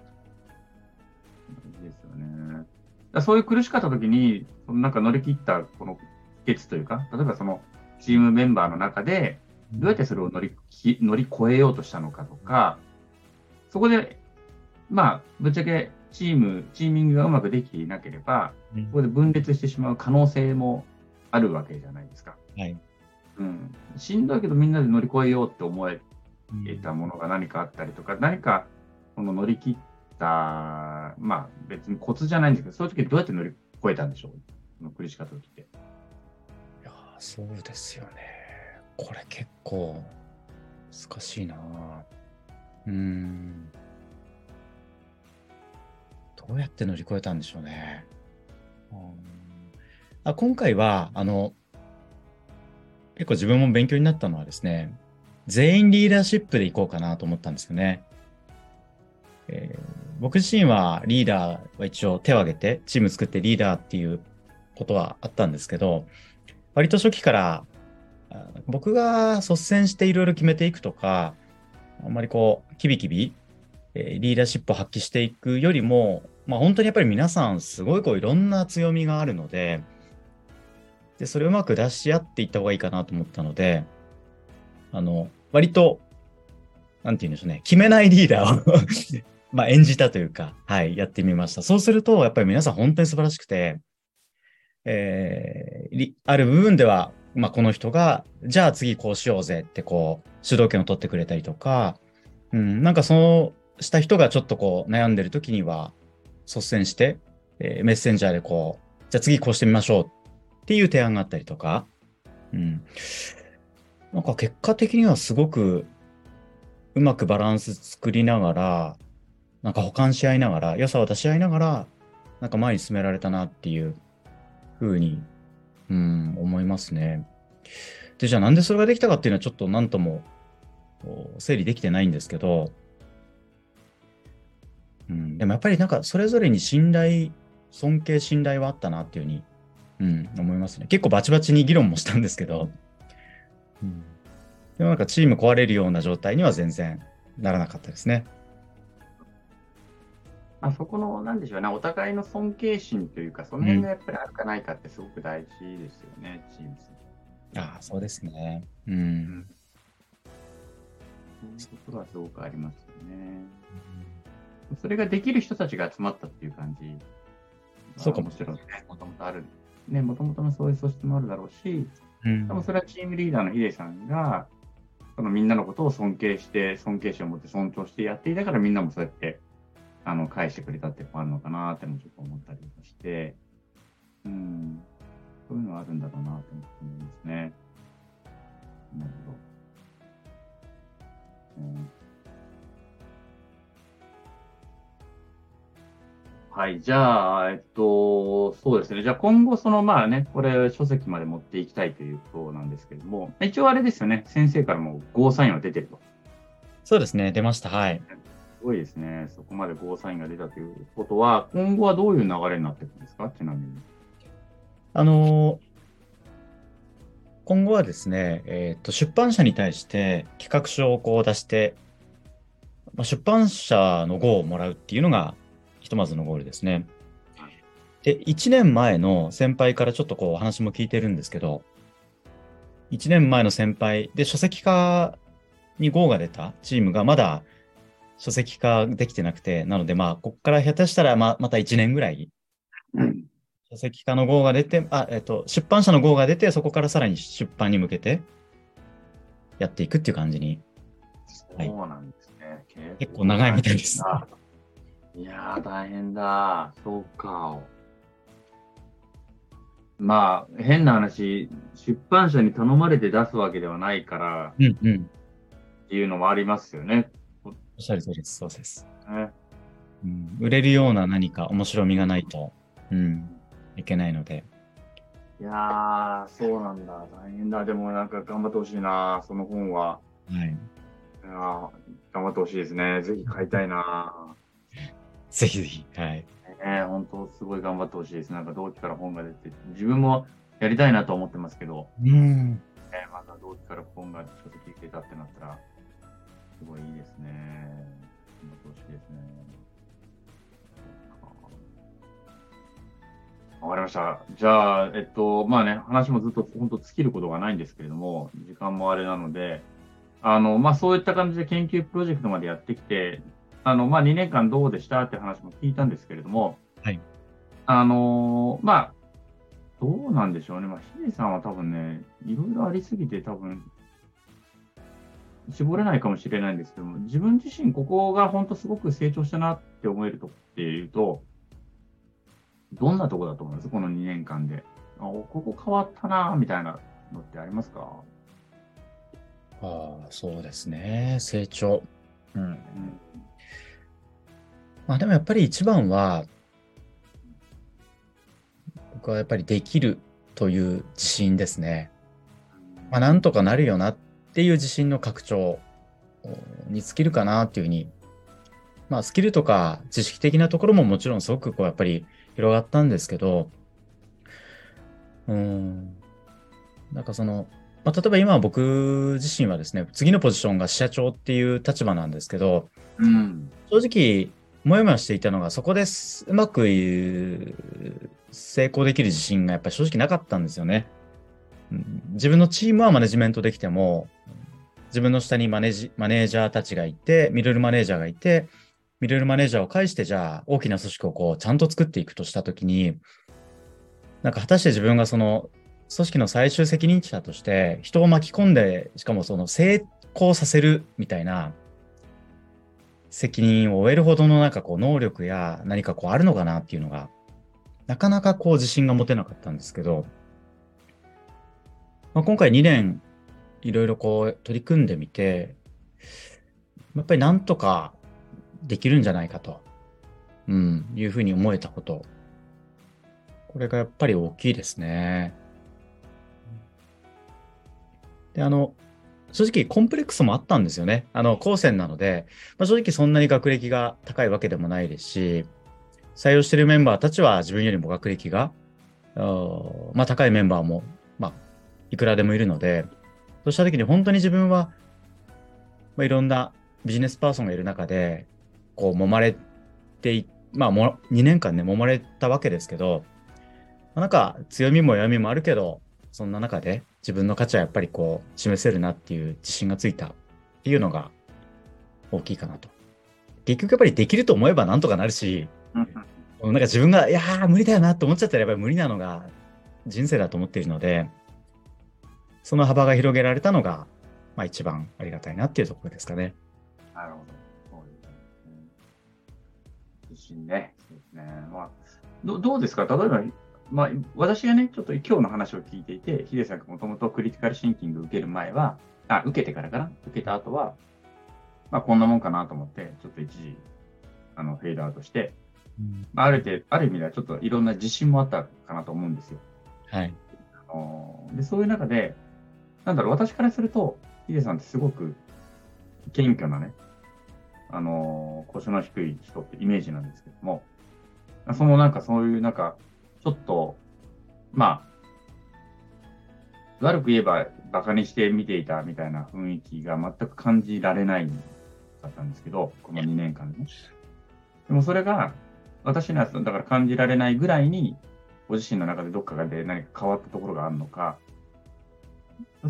ですよね。だそういう苦しかった時に、そのなんか乗り切ったこの秘訣というか、例えばそのチームメンバーの中で、どうやってそれを乗りき乗り越えようとしたのかとか、そこで、まあ、ぶっちゃけチーム、チーミングがうまくできていなければ、うんここで分裂してしまう可能性もあるわけじゃないですか。はい。うん。しんどいけどみんなで乗り越えようって思えたものが何かあったりとか、何かこの乗り切った、まあ別にコツじゃないんですけど、そういう時どうやって乗り越えたんでしょう？この苦しかった時って。いやーそうですよね。これ結構難しいなうーん。どうやって乗り越えたんでしょうね。うんあ今回は、あの、結構自分も勉強になったのはですね、全員リーダーシップでいこうかなと思ったんですよね。えー僕自身はリーダーは一応手を挙げてチーム作ってリーダーっていうことはあったんですけど、割と初期から僕が率先していろいろ決めていくとか、あんまりこう、キビキビ、えリーダーシップを発揮していくよりも、まあ本当にやっぱり皆さんすごいこういろんな強みがあるので、で、それをうまく出し合っていった方がいいかなと思ったので、あの、割と、なんて言うんでしょうね、決めないリーダーを まあ演じたというか、はい、やってみました。そうすると、やっぱり皆さん本当に素晴らしくて、えーある部分では、まあ、この人が、じゃあ次こうしようぜってこう、主導権を取ってくれたりとか、うん、なんかそのした人がちょっとこう悩んでる時には率先して、えーメッセンジャーでこう、じゃあ次こうしてみましょうっていう提案があったりとか、うん。なんか結果的にはすごくうまくバランス作りながら、なんか補完し合いながら、良さを出し合いながら、なんか前に進められたなっていうふうに、うん、思いますね。で、じゃあなんでそれができたかっていうのはちょっと何とも整理できてないんですけど、うん、でもやっぱりなんかそれぞれに信頼、尊敬、信頼はあったなっていうふうに、うん、思いますね。結構バチバチに議論もしたんですけど、うん、でもなんかチーム壊れるような状態には全然ならなかったですね。まあ、そこの、なんでしょうね、お互いの尊敬心というか、その辺がやっぱりあるかないかってすごく大事ですよね、チームああ、そうですね。うん。そういうところはすごくありますよね。それができる人たちが集まったっていう感じ。そうかももちろんね、もともとある。ね、もともとのそういう素質もあるだろうし、うんでもそれはチームリーダーのヒデさんが、そのみんなのことを尊敬して、尊敬心を持って尊重してやっていたからみんなもそうやって、あの、返してくれたっていうのもあるのかなってもちょっと思ったりして、うん、そういうのはあるんだろうなって思いますね。なるほど。うんはい。じゃあ、えっと、そうですね。じゃあ今後、そのまあね、これ書籍まで持っていきたいということなんですけれども、一応あれですよね。先生からもゴーサインは出てると。そうですね、出ました。はい。ごいですね。そこまでゴーサインが出たということは、今後はどういう流れになっていくんですか？ちなみに。あの今後はですね、えっ、と、出版社に対して企画書をこう出して、まあ、出版社の号をもらうっていうのが、ひとまずのゴールですね。で、1年前の先輩からちょっとこうお話も聞いてるんですけど、1年前の先輩で書籍化に号が出たチームがまだ書籍化できてなくて、なのでまあ、ここから下手したらままた1年ぐらいうん。書籍化の号が出て、あ、えっと、出版社の号が出て、そこからさらに出版に向けてやっていくっていう感じに。はいそうなんですね。結構長いみたいですいやー、大変だ。そうか。まあ、変な話、出版社に頼まれて出すわけではないからうんうん。っていうのもありますよね。おっしゃる通りです。そうです。ねうん、売れるような何か面白みがないと、うん、いけないので。いやー、そうなんだ。大変だ。でもなんか頑張ってほしいな、その本は。はい。いやー頑張ってほしいですね。ぜひ買いたいな。ぜひぜひ。はい。ねえ、本当すごい頑張ってほしいです。なんか同期から本が出て、自分もやりたいなと思ってますけど、うん。ね、また同期から本が書籍出たってなったら、すごいいいですね。頑張ってほしいですね。わかりました。じゃあ、えっと、まあね、話もずっと本当尽きることがないんですけれども、時間もあれなので、あの、まあそういった感じで研究プロジェクトまでやってきて、あの、まあ2年間どうでしたって話も聞いたんですけれども、はい。あのまあ、どうなんでしょうね。まあ、ヒデさんは多分ね、いろいろありすぎて多分、絞れないかもしれないんですけども、自分自身ここが本当すごく成長したなって思えるとこっていうと、どんなとこだと思います？この2年間で。あここ変わったなみたいなのってありますか？ああ、そうですね。成長。うん。うん。まあでもやっぱり一番は、僕はやっぱりできるという自信ですね。まあなんとかなるよなっていう自信の拡張に尽きるかなっていうふうに、まあスキルとか知識的なところももちろんすごくこうやっぱり広がったんですけど、うん。なんかその、まあ例えば今僕自身はですね、次のポジションが支社長っていう立場なんですけど、うん。正直、もやもやしていたのが、そこですうまく成功できる自信がやっぱり正直なかったんですよね。うん。自分のチームはマネジメントできても、自分の下にマネジマネージャーたちがいて、ミドルマネージャーがいて、ミドルマネージャーを介して、じゃあ大きな組織をこうちゃんと作っていくとしたときに、なんか果たして自分がその組織の最終責任者として人を巻き込んで、しかもその成功させるみたいな責任を負えるほどのなんかこう能力や何かこうあるのかなっていうのが、なかなかこう自信が持てなかったんですけど、まあ、今回2年いろいろこう取り組んでみて、やっぱりなんとかできるんじゃないかと、うん、いうふうに思えたこと。これがやっぱり大きいですね。で、あの、正直コンプレックスもあったんですよね。あの、高専なので、まあ、正直そんなに学歴が高いわけでもないですし、採用しているメンバーたちは自分よりも学歴が、まあ、高いメンバーも、いくらでもいるので、そうした時に本当に自分は、まあ、いろんなビジネスパーソンがいる中で、こう、揉まれてい、まあ、も2年間ね、揉まれたわけですけど、まあなんか強みも弱みもあるけど、そんな中で自分の価値はやっぱりこう示せるなっていう自信がついたっていうのが大きいかなと。結局やっぱりできると思えばなんとかなるし、なんか自分が、いやー無理だよなと思っちゃったらやっぱり無理なのが人生だと思っているので、その幅が広げられたのが、まあ一番ありがたいなっていうところですかね。なるほど。そうですね。自信ね。そうですね。まあ、どどうですか？例えば、まあ、私がね、ちょっと今日の話を聞いていて、ヒデさんがもともとクリティカルシンキング受ける前は、あ、受けてからかな？受けた後は、まあ、こんなもんかなと思って、ちょっと一時、あの、フェードアウトして、まあ、ある程度、ある意味ではちょっといろんな自信もあったかなと思うんですよ。はい。あので、そういう中で、なんだろう、私からすると、ヒデさんってすごく謙虚なね、あの、腰の低い人ってイメージなんですけども、そのなんかそういうなんか、ちょっと、まあ、悪く言えば馬鹿にして見ていたみたいな雰囲気が全く感じられないだったんですけど、この2年間でね。でもそれが、私にはだから感じられないぐらいに、ご自身の中でどっかで何か変わったところがあるのか、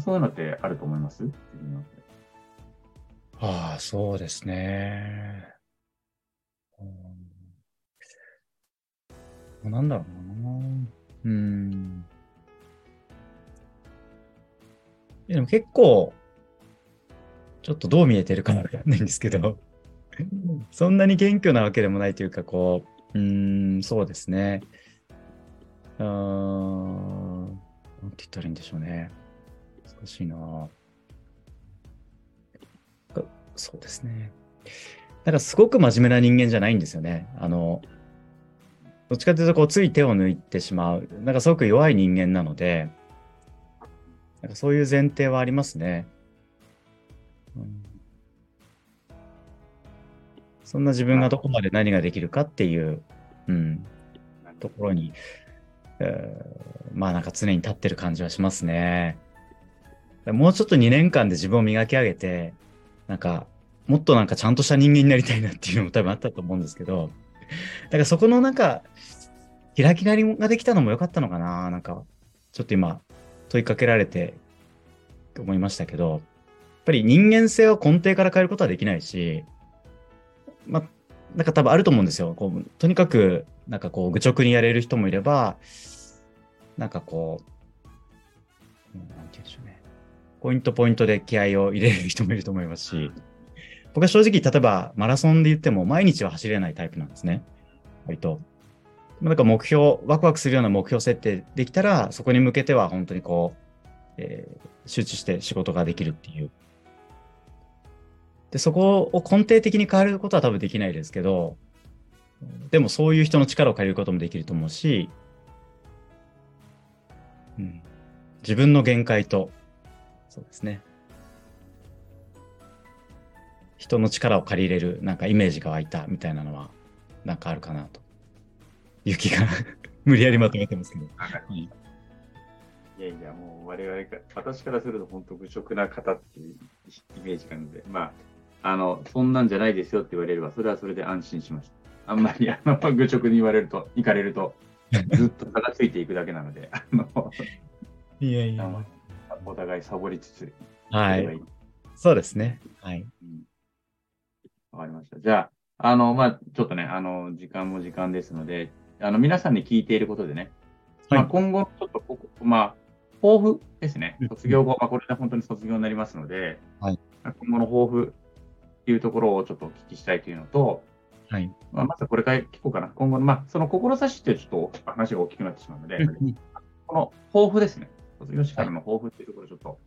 そういうのってあると思います？ああ、そうですね。うんなんだろうな。うん。でも結構、ちょっとどう見えてるかわかんないんですけど、そんなに謙虚なわけでもないというか、こう、うん、そうですね。うん、なんて言ったらいいんでしょうね。難しいなぁそうですね。なんかすごく真面目な人間じゃないんですよね。あの、どっちかというと、こう、つい手を抜いてしまう。なんかすごく弱い人間なので、なんかそういう前提はありますね。うんそんな自分がどこまで何ができるかっていう、うん、ところに、えーまあなんか常に立ってる感じはしますね。もうちょっと2年間で自分を磨き上げて、なんか、もっとなんかちゃんとした人間になりたいなっていうのも多分あったと思うんですけど、だからそこのなんか、開きなりができたのも良かったのかななんか、ちょっと今問いかけられて思いましたけど、やっぱり人間性を根底から変えることはできないし、まあ、なんか多分あると思うんですよ。こうとにかく、なんかこう、愚直にやれる人もいれば、なんかこう、なんて言うんでしょうね。ポイントポイントで気合を入れる人もいると思いますし、僕は正直、例えばマラソンで言っても毎日は走れないタイプなんですね。割と。なんか目標、ワクワクするような目標設定できたら、そこに向けては本当にこう、えー集中して仕事ができるっていう。で、そこを根底的に変えることは多分できないですけど、でもそういう人の力を借りることもできると思うし、うん、自分の限界と、そうですね。人の力を借りれる、なんかイメージが湧いたみたいなのは、なんかあるかなと。いう気が 無理やりまとめてますけど。はいいやいや、もう我々か、私からすると本当愚直な方っていうイメージがあるので、まあ、あの、そんなんじゃないですよって言われれば、それはそれで安心しました。あんまり、あの、愚直に言われると、行かれると、ずっと差がついていくだけなので、あの、いやいあのお互いサボりつつ、はい。い。そうですね。はい。うんわかりました。じゃあ、あの、まあ、ちょっとね、あの、時間も時間ですので、あの、皆さんに聞いていることでね、まあ、はい今後、ちょっとここ、まあ、抱負ですねうん。卒業後、まあ、これで本当に卒業になりますので、はいまあ今後の抱負っていうところをちょっとお聞きしたいというのと、はい。まあ、まずこれから聞こうかな。今後の、まあ、その志ってちょっと話が大きくなってしまうので、この抱負ですね。卒業式からの抱負っていうところをちょっと、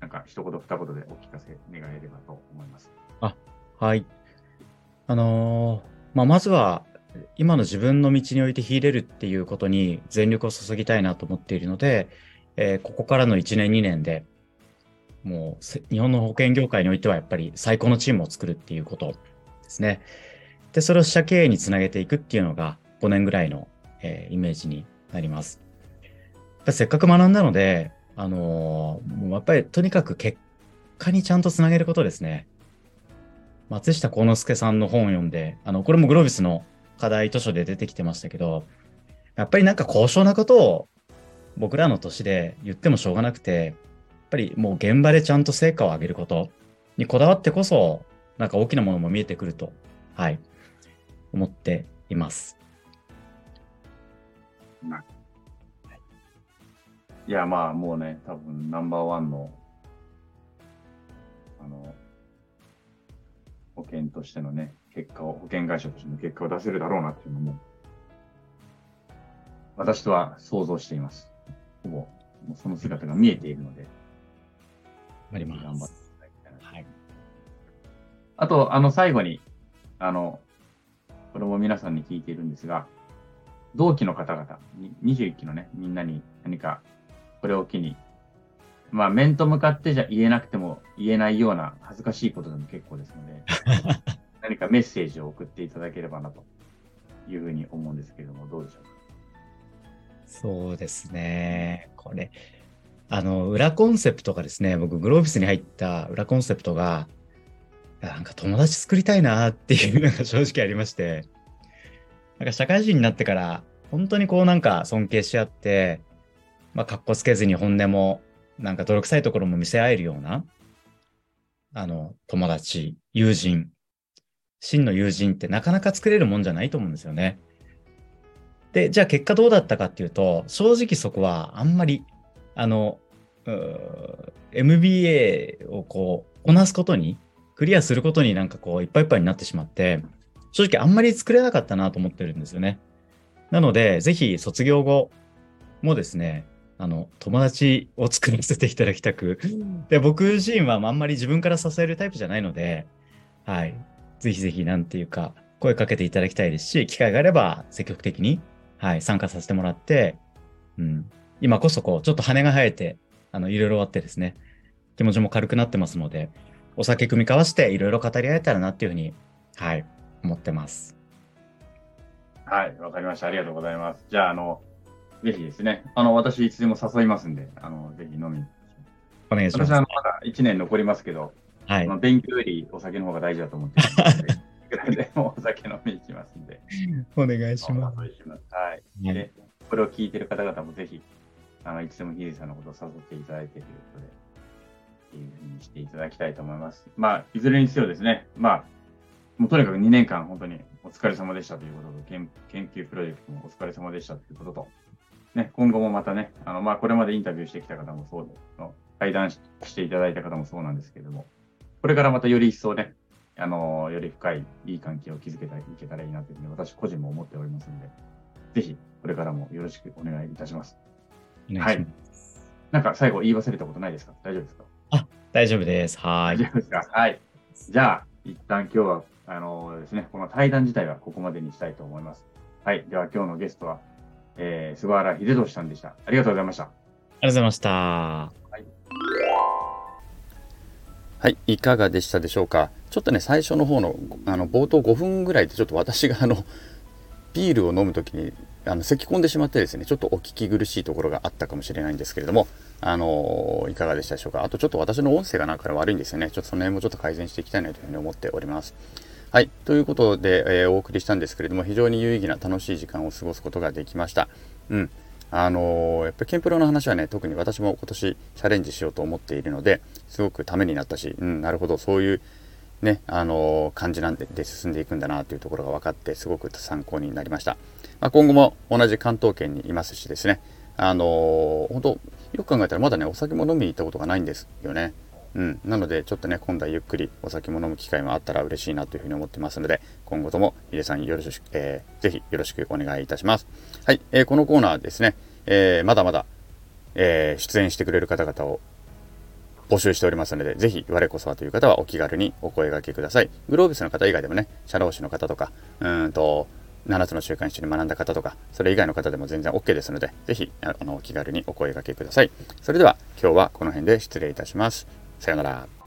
なんか一言二言でお聞かせ願えればと思います。はい。あのーまあ、まずは、今の自分の道において秀でるっていうことに全力を注ぎたいなと思っているので、えーここからの1年、2年で、もうせ日本の保険業界においてはやっぱり最高のチームを作るっていうことですね。で、それを社経営につなげていくっていうのが5年ぐらいの、えーイメージになります。やっぱせっかく学んだので、あのーもうやっぱりとにかく結果にちゃんとつなげることですね。松下幸之助さんの本を読んで、あの、これもグロービスの課題図書で出てきてましたけど、やっぱりなんか高尚なことを僕らの年で言ってもしょうがなくて、やっぱりもう現場でちゃんと成果を上げることにこだわってこそ、なんか大きなものも見えてくると、はい、思っています。いや、まあ、もうね、多分ナンバーワンの、あの、保険としてのね、結果を、保険会社としての結果を出せるだろうなっていうのも、私とは想像しています。ほぼ、もうその姿が見えているので、あり頑張っています。ただきたいなはい。あと、あの、最後に、あの、これも皆さんに聞いているんですが、同期の方々、に21期のね、みんなに何か、これを機に、まあ、面と向かってじゃ言えなくても言えないような恥ずかしいことでも結構ですので、何かメッセージを送っていただければなというふうに思うんですけれども、どうでしょうか？そうですね。これ、あの、裏コンセプトがですね、僕、グロービスに入った裏コンセプトが、なんか友達作りたいなっていうのが正直ありまして、なんか社会人になってから、本当にこうなんか尊敬し合って、まあ、格好つけずに本音も、なんか泥臭いところも見せ合えるような、あの、友達、友人、真の友人ってなかなか作れるもんじゃないと思うんですよね。で、じゃあ結果どうだったかっていうと、正直そこはあんまり、あの、MBA をこう、こなすことに、クリアすることになんかこう、いっぱいいっぱいになってしまって、正直あんまり作れなかったなと思ってるんですよね。なので、ぜひ卒業後、もですね、あの、友達を作らせていただきたく、で、僕自身はあんまり自分から支えるタイプじゃないので、はい。ぜひぜひ、なんていうか、声かけていただきたいですし、機会があれば積極的に、はい、参加させてもらって、うん。今こそこう、ちょっと羽が生えて、あの、いろいろあってですね、気持ちも軽くなってますので、お酒組み交わしていろいろ語り合えたらなっていうふうに、はい、思ってます。はい、わかりました。ありがとうございます。じゃあ、あの、ぜひですね、あの、私いつでも誘いますんで、あの、ぜひ飲みに。お願いします。私はまだ1年残りますけど、はい。勉強よりお酒の方が大事だと思ってますので、いくらでもお酒飲みに行きますんで。お願いします。はい。で、これを聞いてる方々もぜひ、あの、いつでもヒデさんのことを誘っていただいてということで、っていうふうにしていただきたいと思います。まあ、いずれにせよですね、まあ、もうとにかく2年間本当にお疲れ様でしたということで、研究プロジェクトもお疲れ様でしたということと、ね、今後もまたね、あの、まあ、これまでインタビューしてきた方もそうの、対談していただいた方もそうなんですけれども、これからまたより一層ね、あの、より深い、いい関係を築けたいけたらいいなというふうに私個人も思っておりますので、ぜひ、これからもよろしくお願いいたします。はい。なんか最後言い忘れたことないですか？大丈夫ですか？あ、大丈夫です。はい。大丈夫ですか？はい。じゃあ、一旦今日は、あのですね、この対談自体はここまでにしたいと思います。はい。では今日のゲストは、えー、菅原秀俊さんでした。ありがとうございました。ありがとうございました。はい。はい、いかがでしたでしょうか。ちょっとね、最初の方の、あの、冒頭5分ぐらいで、ちょっと私が、あの、ビールを飲むときに、あの、咳き込んでしまってですね、ちょっとお聞き苦しいところがあったかもしれないんですけれども、あのいかがでしたでしょうか。あと、ちょっと私の音声がなんか悪いんですよね。ちょっとその辺もちょっと改善していきたいなというふうに思っております。はい。ということで、えー、お送りしたんですけれども、非常に有意義な楽しい時間を過ごすことができました。うん。あのー、やっぱりケンプロの話はね、特に私も今年チャレンジしようと思っているので、すごくためになったし、うん、なるほど、そういうね、あのー、感じなんでで進んでいくんだなというところが分かって、すごく参考になりました。まあ、今後も同じ関東圏にいますしですね、あの、本当よく考えたらまだね、お酒も飲みに行ったことがないんですよね。うん、なので、ちょっとね、今度はゆっくりお酒も飲む機会もあったら嬉しいなというふうに思ってますので、今後ともヒデさんよろしく、えー、ぜひよろしくお願いいたします。はい、えー、このコーナーですね、えー、まだまだ、えー、出演してくれる方々を募集しておりますので、ぜひ、我こそはという方はお気軽にお声掛けください。グロービスの方以外でもね、社労士の方とか、うんと、7つの習慣一緒に学んだ方とか、それ以外の方でも全然 OK ですので、ぜひ、あの、お気軽にお声掛けください。それでは、今日はこの辺で失礼いたします。さよなら。